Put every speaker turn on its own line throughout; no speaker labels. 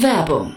Werbung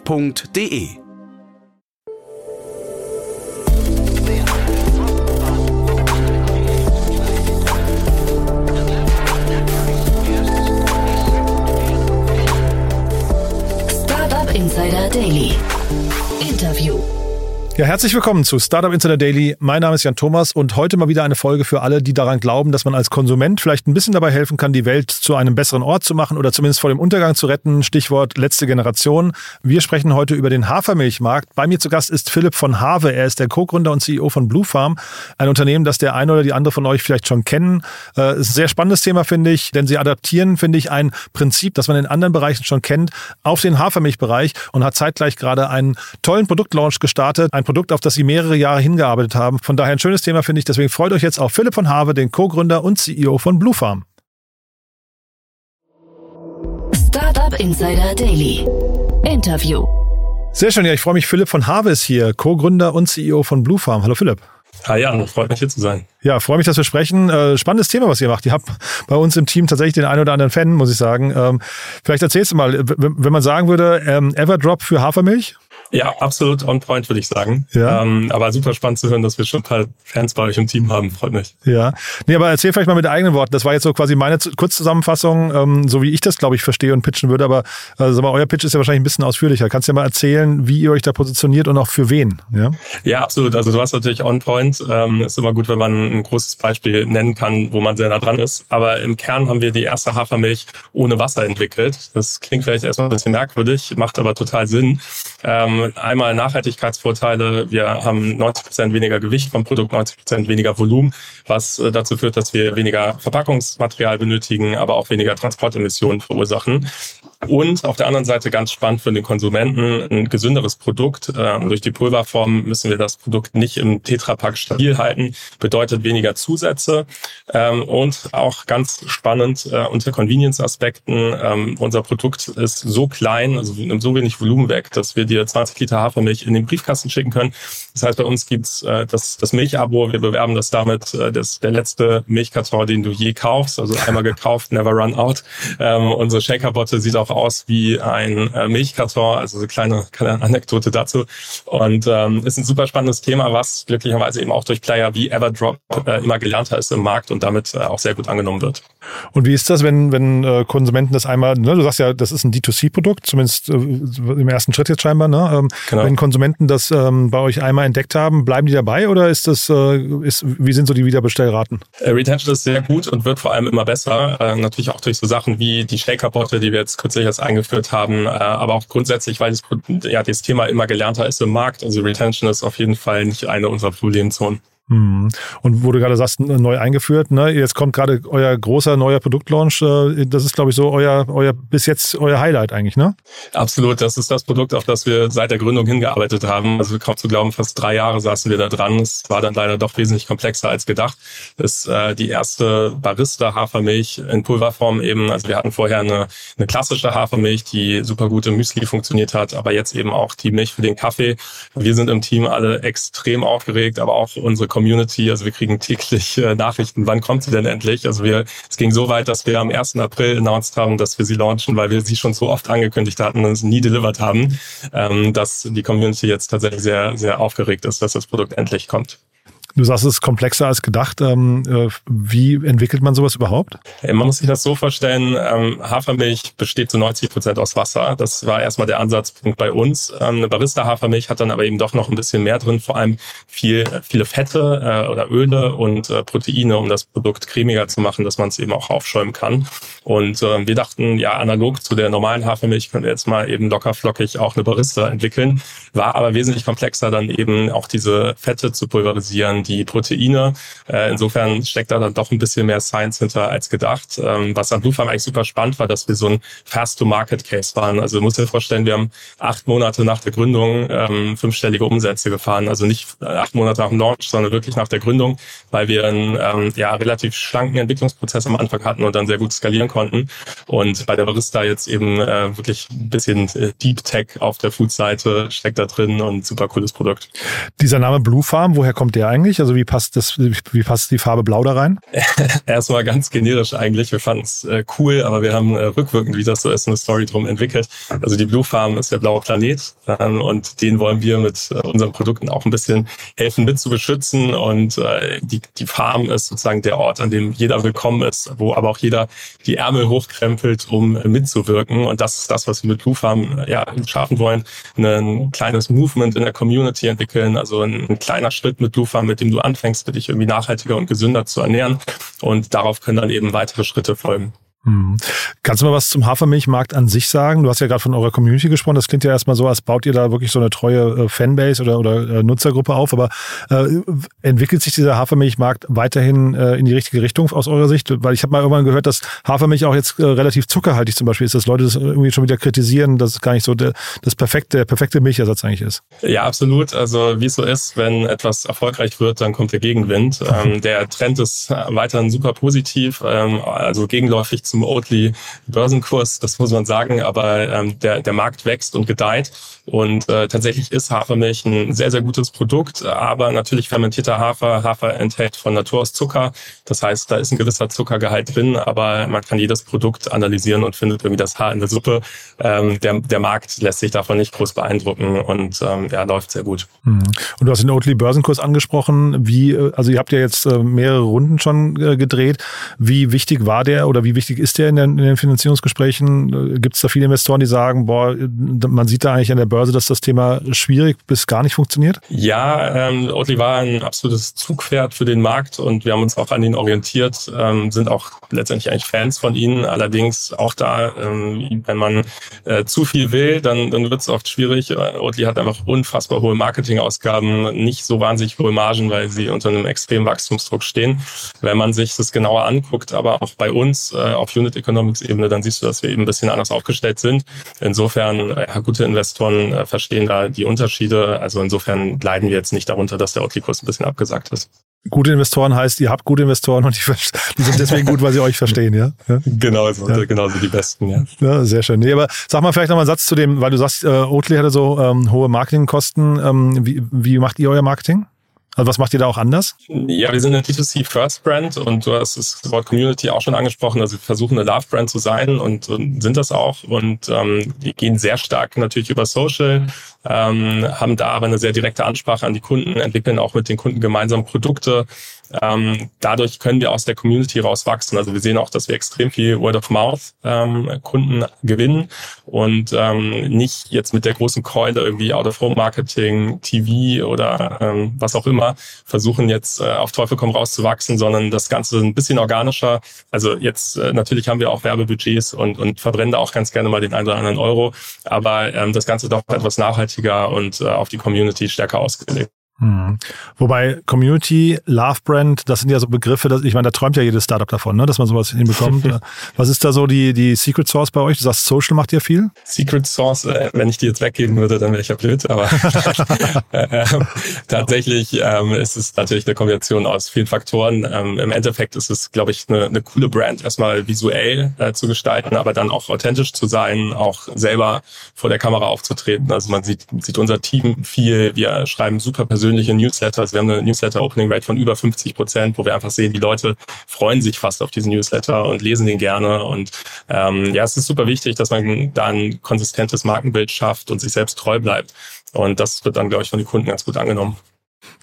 f.de.
Ja, herzlich willkommen zu Startup Insider Daily. Mein Name ist Jan Thomas und heute mal wieder eine Folge für alle, die daran glauben, dass man als Konsument vielleicht ein bisschen dabei helfen kann, die Welt zu einem besseren Ort zu machen oder zumindest vor dem Untergang zu retten. Stichwort letzte Generation. Wir sprechen heute über den Hafermilchmarkt. Bei mir zu Gast ist Philipp von Have. Er ist der Co-Gründer und CEO von Blue Farm, ein Unternehmen, das der eine oder die andere von euch vielleicht schon kennen. Äh, ist ein sehr spannendes Thema, finde ich, denn sie adaptieren, finde ich, ein Prinzip, das man in anderen Bereichen schon kennt, auf den Hafermilchbereich und hat zeitgleich gerade einen tollen Produktlaunch gestartet ein Produkt, auf das Sie mehrere Jahre hingearbeitet haben. Von daher ein schönes Thema, finde ich. Deswegen freut euch jetzt auf Philipp von Have, den Co-Gründer und CEO von Blue Farm.
Startup Insider Daily. Interview.
Sehr schön, ja, ich freue mich. Philipp von Have ist hier, Co-Gründer und CEO von Blue Farm. Hallo Philipp.
Hi Jan, freut mich hier zu sein.
Ja, freue mich, dass wir sprechen. Äh, spannendes Thema, was ihr macht. Ihr habt bei uns im Team tatsächlich den einen oder anderen Fan, muss ich sagen. Ähm, vielleicht erzählst du mal, wenn man sagen würde, ähm, Everdrop für Hafermilch?
Ja, absolut on point, würde ich sagen.
Ja.
Ähm, aber super spannend zu hören, dass wir schon ein paar Fans bei euch im Team haben. Freut mich.
Ja. Nee, aber erzähl vielleicht mal mit eigenen Worten. Das war jetzt so quasi meine Kurzzusammenfassung, ähm, so wie ich das, glaube ich, verstehe und pitchen würde. Aber also, euer Pitch ist ja wahrscheinlich ein bisschen ausführlicher. Kannst du ja mal erzählen, wie ihr euch da positioniert und auch für wen? Ja,
ja absolut. Also du hast natürlich on point. Ähm, ist immer gut, wenn man ein großes Beispiel nennen kann, wo man sehr nah dran ist. Aber im Kern haben wir die erste Hafermilch ohne Wasser entwickelt. Das klingt vielleicht erstmal ein bisschen merkwürdig, macht aber total Sinn. Ähm, einmal Nachhaltigkeitsvorteile. Wir haben 90 Prozent weniger Gewicht vom Produkt, 90 Prozent weniger Volumen, was äh, dazu führt, dass wir weniger Verpackungsmaterial benötigen, aber auch weniger Transportemissionen verursachen. Und auf der anderen Seite ganz spannend für den Konsumenten ein gesünderes Produkt. Ähm, durch die Pulverform müssen wir das Produkt nicht im Tetrapack stabil halten, bedeutet weniger Zusätze. Ähm, und auch ganz spannend äh, unter Convenience-Aspekten, ähm, unser Produkt ist so klein, also nimmt so wenig Volumen weg, dass wir dir 20 Liter Hafermilch in den Briefkasten schicken können. Das heißt, bei uns gibt's äh, das, das Milchabo. Wir bewerben das damit, äh, das der letzte Milchkarton, den du je kaufst. Also einmal gekauft, never run out. Ähm, unsere Shakerbotte sieht auch aus wie ein äh, Milchkarton, also so eine kleine, kleine Anekdote dazu. Und ähm, ist ein super spannendes Thema, was glücklicherweise eben auch durch Player wie Everdrop äh, immer gelernter ist im Markt und damit äh, auch sehr gut angenommen wird.
Und wie ist das, wenn, wenn äh, Konsumenten das einmal, ne, du sagst ja, das ist ein D2C-Produkt, zumindest äh, im ersten Schritt jetzt scheinbar, ne? Ähm, genau. Wenn Konsumenten das ähm, bei euch einmal entdeckt haben, bleiben die dabei oder ist das, äh, ist, wie sind so die Wiederbestellraten?
Äh, Retention ist sehr gut und wird vor allem immer besser. Äh, natürlich auch durch so Sachen wie die Shaker-Botte, die wir jetzt kürzlich erst eingeführt haben, äh, aber auch grundsätzlich, weil das, ja, das Thema immer gelernter ist im Markt. Also Retention ist auf jeden Fall nicht eine unserer Problemzonen.
Mhm. Und wo du gerade sagst, neu eingeführt, ne? jetzt kommt gerade euer großer neuer Produktlaunch. Äh, das ist, glaube ich, so euer, euer bis jetzt euer Highlight eigentlich, ne?
Absolut. Das ist das Produkt, auf das wir seit der Gründung hingearbeitet haben. Also kaum zu glauben, fast drei Jahre saßen wir da dran. Es war dann leider doch wesentlich komplexer als gedacht. Das ist äh, die erste Barista-Hafermilch in Pulverform eben. Also wir hatten vorher eine, eine klassische Hafermilch, die super gut im Müsli funktioniert hat, aber jetzt eben auch die Milch für den Kaffee. Wir sind im Team alle extrem aufgeregt, aber auch unsere Community. Also wir kriegen täglich äh, Nachrichten, wann kommt sie denn endlich? Also wir, es ging so weit, dass wir am 1. April announced haben, dass wir sie launchen, weil wir sie schon so oft angekündigt hatten und es nie delivered haben, ähm, dass die Community jetzt tatsächlich sehr, sehr aufgeregt ist, dass das Produkt endlich kommt.
Du sagst, es ist komplexer als gedacht. Ähm, äh, wie entwickelt man sowas überhaupt?
Man muss sich das so vorstellen, ähm, Hafermilch besteht zu 90 Prozent aus Wasser. Das war erstmal der Ansatzpunkt bei uns. Ähm, eine Barista-Hafermilch hat dann aber eben doch noch ein bisschen mehr drin, vor allem viel, viele Fette äh, oder Öle und äh, Proteine, um das Produkt cremiger zu machen, dass man es eben auch aufschäumen kann. Und wir dachten, ja, analog zu der normalen Hafermilch können wir jetzt mal eben locker flockig auch eine Barista entwickeln. War aber wesentlich komplexer, dann eben auch diese Fette zu pulverisieren, die Proteine. Äh, insofern steckt da dann doch ein bisschen mehr Science hinter als gedacht. Ähm, was an Blue Farm eigentlich super spannend war, dass wir so ein Fast-to-Market-Case waren. Also du musst dir vorstellen, wir haben acht Monate nach der Gründung ähm, fünfstellige Umsätze gefahren. Also nicht äh, acht Monate nach dem Launch, sondern wirklich nach der Gründung, weil wir einen ähm, ja, relativ schlanken Entwicklungsprozess am Anfang hatten und dann sehr gut skalieren konnten. Und bei der Barista jetzt eben äh, wirklich ein bisschen Deep Tech auf der Food-Seite steckt da drin und super cooles Produkt.
Dieser Name Blue Farm, woher kommt der eigentlich? Also wie passt das, wie passt die Farbe Blau da rein?
Erstmal ganz generisch eigentlich. Wir fanden es äh, cool, aber wir haben äh, rückwirkend, wie das so ist, eine Story drum entwickelt. Also die Blue Farm ist der blaue Planet ähm, und den wollen wir mit äh, unseren Produkten auch ein bisschen helfen mit zu beschützen. Und äh, die, die Farm ist sozusagen der Ort, an dem jeder willkommen ist, wo aber auch jeder die Ärmel hochkrempelt, um mitzuwirken. Und das ist das, was wir mit Blue Farm äh, ja, schaffen wollen. Ein kleines Movement in der Community entwickeln, also ein, ein kleiner Schritt mit Blue Farm, mit dem du anfängst, dich irgendwie nachhaltiger und gesünder zu ernähren. Und darauf können dann eben weitere Schritte folgen.
Mhm. Kannst du mal was zum Hafermilchmarkt an sich sagen? Du hast ja gerade von eurer Community gesprochen. Das klingt ja erstmal so, als baut ihr da wirklich so eine treue äh, Fanbase oder, oder äh, Nutzergruppe auf. Aber äh, entwickelt sich dieser Hafermilchmarkt weiterhin äh, in die richtige Richtung aus eurer Sicht? Weil ich habe mal irgendwann gehört, dass Hafermilch auch jetzt äh, relativ zuckerhaltig zum Beispiel ist, dass Leute das irgendwie schon wieder kritisieren, dass es gar nicht so der, das perfekte, der perfekte Milchersatz eigentlich ist.
Ja, absolut. Also wie es so ist, wenn etwas erfolgreich wird, dann kommt der Gegenwind. Ähm, der Trend ist weiterhin super positiv, ähm, also gegenläufig zum Oatly Börsenkurs, das muss man sagen, aber ähm, der, der Markt wächst und gedeiht und äh, tatsächlich ist Hafermilch ein sehr, sehr gutes Produkt, aber natürlich fermentierter Hafer, Hafer enthält von Natur aus Zucker, das heißt, da ist ein gewisser Zuckergehalt drin, aber man kann jedes Produkt analysieren und findet irgendwie das Haar in der Suppe. Ähm, der, der Markt lässt sich davon nicht groß beeindrucken und ähm, ja, läuft sehr gut.
Mhm. Und du hast den Oatly Börsenkurs angesprochen. Wie, äh, also ihr habt ja jetzt äh, mehrere Runden schon äh, gedreht. Wie wichtig war der oder wie wichtig ist der in den, in den Finanzierungsgesprächen? Gibt es da viele Investoren, die sagen, boah, man sieht da eigentlich an der Börse, dass das Thema schwierig bis gar nicht funktioniert?
Ja, ähm, Oatly war ein absolutes Zugpferd für den Markt und wir haben uns auch an ihn orientiert, ähm, sind auch letztendlich eigentlich Fans von ihnen. Allerdings auch da, ähm, wenn man äh, zu viel will, dann, dann wird es oft schwierig. Oatly hat einfach unfassbar hohe Marketingausgaben, nicht so wahnsinnig hohe Margen, weil sie unter einem extremen Wachstumsdruck stehen. Wenn man sich das genauer anguckt, aber auch bei uns äh, auf Unit Economics Ebene, dann siehst du, dass wir eben ein bisschen anders aufgestellt sind. Insofern, ja, gute Investoren äh, verstehen da die Unterschiede. Also insofern leiden wir jetzt nicht darunter, dass der Outlier-Kurs ein bisschen abgesagt ist.
Gute Investoren heißt, ihr habt gute Investoren und die, die sind deswegen gut, weil sie euch verstehen, ja? ja?
Genau, so, ja. genau so die besten, ja.
ja. Sehr schön. Nee, aber sag mal vielleicht noch mal einen Satz zu dem, weil du sagst, äh, Oatly hatte so ähm, hohe Marketingkosten. Ähm, wie, wie macht ihr euer Marketing? Also was macht ihr da auch anders?
Ja, wir sind eine D2C First Brand und du hast das Wort Community auch schon angesprochen. Also wir versuchen eine Love Brand zu sein und, und sind das auch. Und ähm, wir gehen sehr stark natürlich über Social, ähm, haben da aber eine sehr direkte Ansprache an die Kunden, entwickeln auch mit den Kunden gemeinsam Produkte ähm, dadurch können wir aus der Community rauswachsen. Also wir sehen auch, dass wir extrem viel Word of Mouth ähm, Kunden gewinnen und ähm, nicht jetzt mit der großen Keule irgendwie Out of Home Marketing, TV oder ähm, was auch immer versuchen jetzt äh, auf Teufel komm raus zu wachsen, sondern das Ganze ein bisschen organischer. Also jetzt äh, natürlich haben wir auch Werbebudgets und, und verbrennen da auch ganz gerne mal den einen oder anderen Euro, aber ähm, das Ganze doch etwas nachhaltiger und äh, auf die Community stärker ausgelegt.
Mhm. Wobei Community, Love Brand, das sind ja so Begriffe, dass, ich meine, da träumt ja jedes Startup davon, ne, dass man sowas hinbekommt. Was ist da so die, die Secret Source bei euch? Du sagst, Social macht ihr viel?
Secret Source, äh, wenn ich die jetzt weggeben würde, dann wäre ich ja blöd, aber äh, tatsächlich ähm, ist es natürlich eine Kombination aus vielen Faktoren. Ähm, Im Endeffekt ist es, glaube ich, eine, eine coole Brand, erstmal visuell äh, zu gestalten, aber dann auch authentisch zu sein, auch selber vor der Kamera aufzutreten. Also man sieht, sieht unser Team viel, wir schreiben super persönlich persönliche Newsletters. Wir haben eine Newsletter-Opening-Rate von über 50 Prozent, wo wir einfach sehen, die Leute freuen sich fast auf diesen Newsletter und lesen den gerne. Und ähm, ja, es ist super wichtig, dass man da ein konsistentes Markenbild schafft und sich selbst treu bleibt. Und das wird dann, glaube ich, von den Kunden ganz gut angenommen.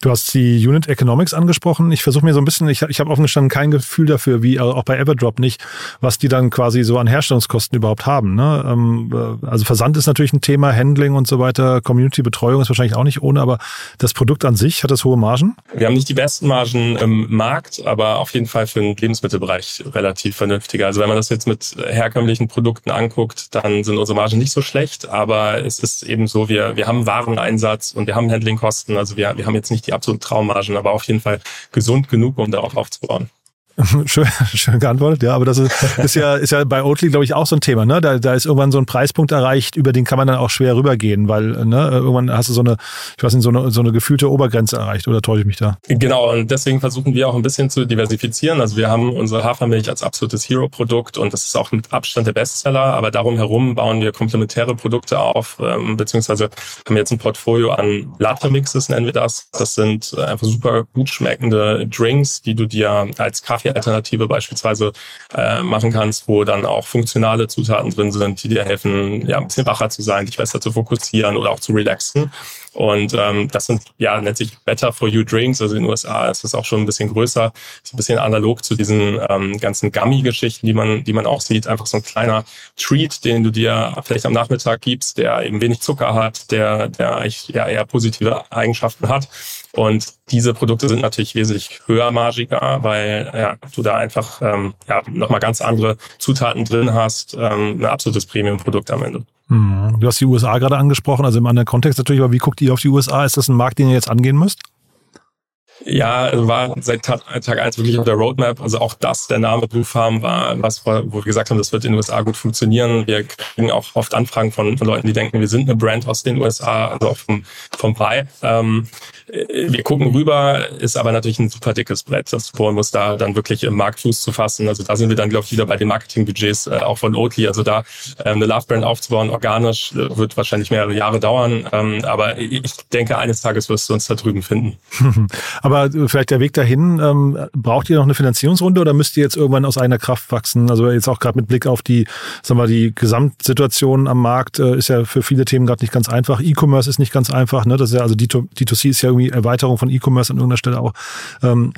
Du hast die Unit Economics angesprochen. Ich versuche mir so ein bisschen, ich, ich habe offen gestanden kein Gefühl dafür, wie auch bei Everdrop nicht, was die dann quasi so an Herstellungskosten überhaupt haben. Ne? Ähm, also Versand ist natürlich ein Thema, Handling und so weiter, Community-Betreuung ist wahrscheinlich auch nicht ohne, aber das Produkt an sich hat das hohe Margen?
Wir haben nicht die besten Margen im Markt, aber auf jeden Fall für den Lebensmittelbereich relativ vernünftiger. Also wenn man das jetzt mit herkömmlichen Produkten anguckt, dann sind unsere Margen nicht so schlecht, aber es ist eben so, wir, wir haben Wareneinsatz und wir haben Handlingkosten. Also wir, wir haben jetzt jetzt nicht die absoluten Traummargen, aber auf jeden Fall gesund genug, um darauf aufzubauen.
schön, schön geantwortet, ja, aber das ist, ist ja, ist ja bei Oatly, glaube ich, auch so ein Thema, ne? Da, da ist irgendwann so ein Preispunkt erreicht, über den kann man dann auch schwer rübergehen, weil, ne, irgendwann hast du so eine, ich weiß nicht, so eine, so eine gefühlte Obergrenze erreicht, oder täusche ich mich da?
Genau, und deswegen versuchen wir auch ein bisschen zu diversifizieren. Also wir haben unsere Hafermilch als absolutes Hero-Produkt und das ist auch mit Abstand der Bestseller, aber darum herum bauen wir komplementäre Produkte auf, ähm, beziehungsweise haben jetzt ein Portfolio an Latte-Mixes, nennen wir das. Das sind einfach super gut schmeckende Drinks, die du dir als Kaffee Alternative beispielsweise äh, machen kannst, wo dann auch funktionale Zutaten drin sind, die dir helfen, ja, ein bisschen wacher zu sein, dich besser zu fokussieren oder auch zu relaxen. Und ähm, das sind, ja, nennt sich Better for You Drinks. Also in den USA ist das auch schon ein bisschen größer. Ist ein bisschen analog zu diesen ähm, ganzen Gummy-Geschichten, die man, die man auch sieht. Einfach so ein kleiner Treat, den du dir vielleicht am Nachmittag gibst, der eben wenig Zucker hat, der, der eigentlich ja, eher positive Eigenschaften hat. Und diese Produkte sind natürlich wesentlich höhermargiger, weil ja, du da einfach ähm, ja, nochmal ganz andere Zutaten drin hast. Ähm, ein absolutes Premium-Produkt am Ende.
Hm. Du hast die USA gerade angesprochen, also im anderen Kontext natürlich, aber wie guckt ihr auf die USA? Ist das ein Markt, den ihr jetzt angehen müsst?
Ja, also war seit Tag, Tag eins wirklich auf der Roadmap. Also auch das, der Name Blue Farm war was, wo wir gesagt haben, das wird in den USA gut funktionieren. Wir kriegen auch oft Anfragen von, von Leuten, die denken, wir sind eine Brand aus den USA, also auch vom, vom Pi. Ähm, wir gucken rüber, ist aber natürlich ein super dickes Brett. Das Bohren muss da dann wirklich im Markt Fuß zu fassen. Also da sind wir dann, glaube ich, wieder bei den Marketingbudgets äh, auch von Oatly. Also da ähm, eine Love Brand aufzubauen, organisch, äh, wird wahrscheinlich mehrere Jahre dauern. Ähm, aber ich denke, eines Tages wirst du uns da drüben finden.
aber äh, vielleicht der Weg dahin, ähm, braucht ihr noch eine Finanzierungsrunde oder müsst ihr jetzt irgendwann aus eigener Kraft wachsen? Also jetzt auch gerade mit Blick auf die, sagen wir, die Gesamtsituation am Markt äh, ist ja für viele Themen gerade nicht ganz einfach. E-Commerce ist nicht ganz einfach. Ne? Das ist ja, also D2C ist ja irgendwie Erweiterung von E-Commerce an irgendeiner Stelle auch. Ähm,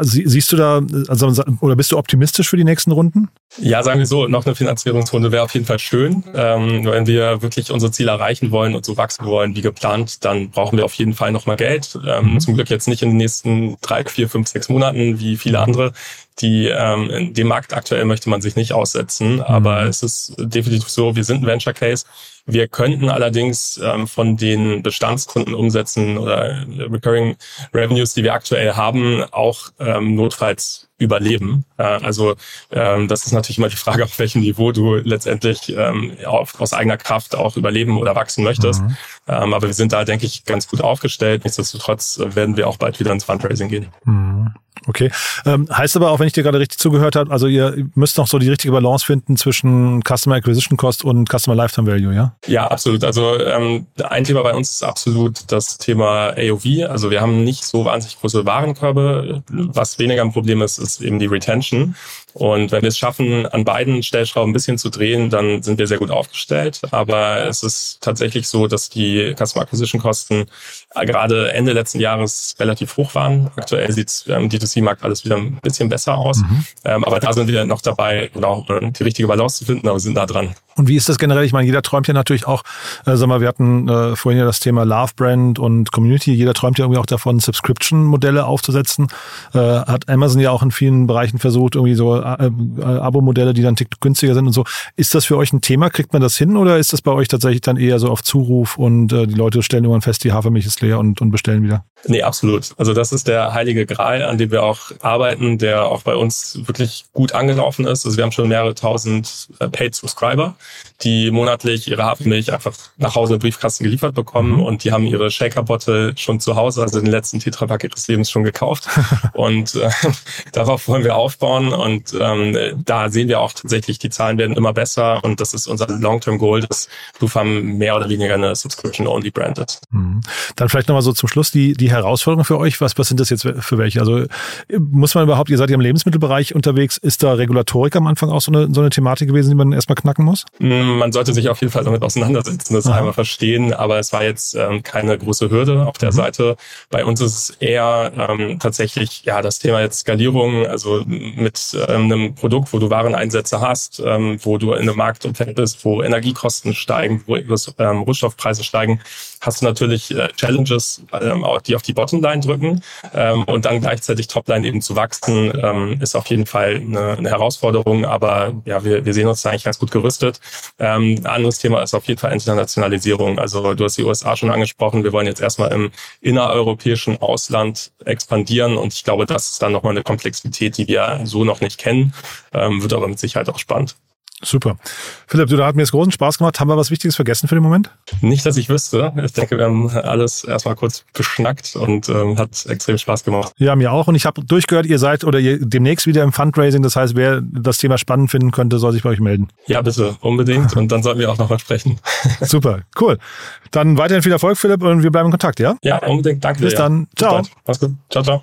siehst du da, also, oder bist du optimistisch für die nächsten Runden?
Ja, sagen wir so, noch eine Finanzierungsrunde wäre auf jeden Fall schön. Ähm, wenn wir wirklich unsere Ziele erreichen wollen und so wachsen wollen wie geplant, dann brauchen wir auf jeden Fall nochmal Geld. Ähm, mhm. Zum Glück jetzt nicht in den nächsten drei, vier, fünf, sechs Monaten wie viele andere. Die, ähm, dem Markt aktuell möchte man sich nicht aussetzen, mhm. aber es ist definitiv so, wir sind ein Venture Case. Wir könnten allerdings ähm, von den Bestandskundenumsätzen oder Recurring Revenues, die wir aktuell haben, auch ähm, notfalls überleben. Äh, also ähm, das ist natürlich immer die Frage, auf welchem Niveau du letztendlich ähm, auf, aus eigener Kraft auch überleben oder wachsen möchtest. Mhm. Ähm, aber wir sind da, denke ich, ganz gut aufgestellt. Nichtsdestotrotz werden wir auch bald wieder ins Fundraising gehen.
Mhm. Okay. Ähm, heißt aber auch, wenn ich dir gerade richtig zugehört habe, also ihr müsst noch so die richtige Balance finden zwischen Customer Acquisition Cost und Customer Lifetime Value, ja?
Ja, absolut. Also ähm, ein Thema bei uns ist absolut das Thema AOV. Also wir haben nicht so wahnsinnig große Warenkörbe. Was weniger ein Problem ist, ist eben die Retention. Und wenn wir es schaffen, an beiden Stellschrauben ein bisschen zu drehen, dann sind wir sehr gut aufgestellt. Aber es ist tatsächlich so, dass die Customer Acquisition Kosten äh, gerade Ende letzten Jahres relativ hoch waren. Aktuell sieht ähm, D2C-Markt alles wieder ein bisschen besser aus. Mhm. Ähm, aber da sind wir noch dabei, genau, die richtige Balance zu finden, aber wir sind da dran.
Und wie ist das generell? Ich meine, jeder träumt ja natürlich auch, äh, sag mal, wir hatten äh, vorhin ja das Thema Love Brand und Community. Jeder träumt ja irgendwie auch davon, Subscription-Modelle aufzusetzen. Äh, hat Amazon ja auch in vielen Bereichen versucht, irgendwie so äh, äh, Abo-Modelle, die dann günstiger sind und so. Ist das für euch ein Thema? Kriegt man das hin oder ist das bei euch tatsächlich dann eher so auf Zuruf und äh, die Leute stellen irgendwann fest, die Hafermilch ist leer und, und bestellen wieder?
Nee, absolut. Also das ist der heilige Gral, an dem wir auch arbeiten, der auch bei uns wirklich gut angelaufen ist. Also wir haben schon mehrere tausend äh, Paid Subscriber die monatlich ihre Hafermilch einfach nach Hause im Briefkasten geliefert bekommen mhm. und die haben ihre Shaker-Bottle schon zu Hause, also den letzten Tetrapack ihres Lebens schon gekauft. und äh, darauf wollen wir aufbauen und ähm, da sehen wir auch tatsächlich, die Zahlen werden immer besser und das ist unser Long-Term-Goal, dass Bluefarm mehr oder weniger eine Subscription-Only-Brand ist.
Mhm. Dann vielleicht nochmal so zum Schluss die, die Herausforderungen für euch. Was, was sind das jetzt für welche? Also muss man überhaupt, ihr seid ja im Lebensmittelbereich unterwegs, ist da Regulatorik am Anfang auch so eine, so eine Thematik gewesen, die man erstmal knacken muss?
Mhm man sollte sich auf jeden Fall damit auseinandersetzen, das Aha. einmal verstehen, aber es war jetzt ähm, keine große Hürde auf der mhm. Seite. Bei uns ist es eher ähm, tatsächlich ja das Thema jetzt Skalierung, also mit ähm, einem Produkt, wo du Wareneinsätze hast, ähm, wo du in einem Marktumfeld bist, wo Energiekosten steigen, wo ähm, Rohstoffpreise steigen, hast du natürlich äh, Challenges, ähm, die auf die Bottomline drücken und dann gleichzeitig Topline eben zu wachsen, ist auf jeden Fall eine, Herausforderung, aber ja, wir, wir sehen uns da eigentlich ganz gut gerüstet ein anderes Thema ist auf jeden Fall Internationalisierung. Also du hast die USA schon angesprochen. Wir wollen jetzt erstmal im innereuropäischen Ausland expandieren und ich glaube, das ist dann nochmal eine Komplexität, die wir so noch nicht kennen. Ähm, wird aber mit Sicherheit auch spannend.
Super. Philipp, du, da hat mir jetzt großen Spaß gemacht. Haben wir was Wichtiges vergessen für den Moment?
Nicht, dass ich wüsste. Ich denke, wir haben alles erstmal kurz beschnackt und ähm, hat extrem Spaß gemacht.
Ja, mir auch. Und ich habe durchgehört, ihr seid oder ihr demnächst wieder im Fundraising. Das heißt, wer das Thema spannend finden könnte, soll sich bei euch melden.
Ja, bitte, unbedingt. Und dann sollten wir auch nochmal sprechen.
Super, cool. Dann weiterhin viel Erfolg, Philipp, und wir bleiben in Kontakt, ja?
Ja, unbedingt. Danke
Bis
dir.
dann. Ciao.
Mach's gut. Ciao, ciao.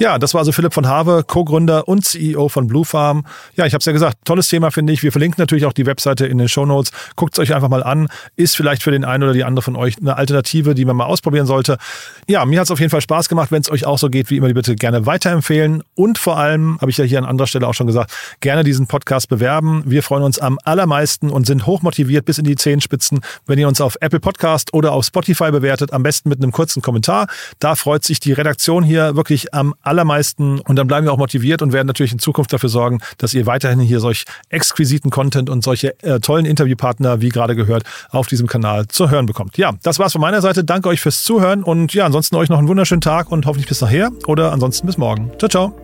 Ja, das war also Philipp von Have, Co-Gründer und CEO von Blue Farm. Ja, ich habe es ja gesagt, tolles Thema finde ich. Wir verlinken natürlich auch die Webseite in den Show Notes. Guckt es euch einfach mal an. Ist vielleicht für den einen oder die andere von euch eine Alternative, die man mal ausprobieren sollte. Ja, mir hat es auf jeden Fall Spaß gemacht. Wenn es euch auch so geht, wie immer, bitte gerne weiterempfehlen. Und vor allem, habe ich ja hier an anderer Stelle auch schon gesagt, gerne diesen Podcast bewerben. Wir freuen uns am allermeisten und sind hochmotiviert bis in die Zehenspitzen, wenn ihr uns auf Apple Podcast oder auf Spotify bewertet. Am besten mit einem kurzen Kommentar. Da freut sich die Redaktion hier wirklich am allermeisten und dann bleiben wir auch motiviert und werden natürlich in Zukunft dafür sorgen, dass ihr weiterhin hier solch exquisiten Content und solche äh, tollen Interviewpartner, wie gerade gehört, auf diesem Kanal zu hören bekommt. Ja, das war's von meiner Seite. Danke euch fürs Zuhören und ja, ansonsten euch noch einen wunderschönen Tag und hoffentlich bis nachher oder ansonsten bis morgen. Ciao, ciao.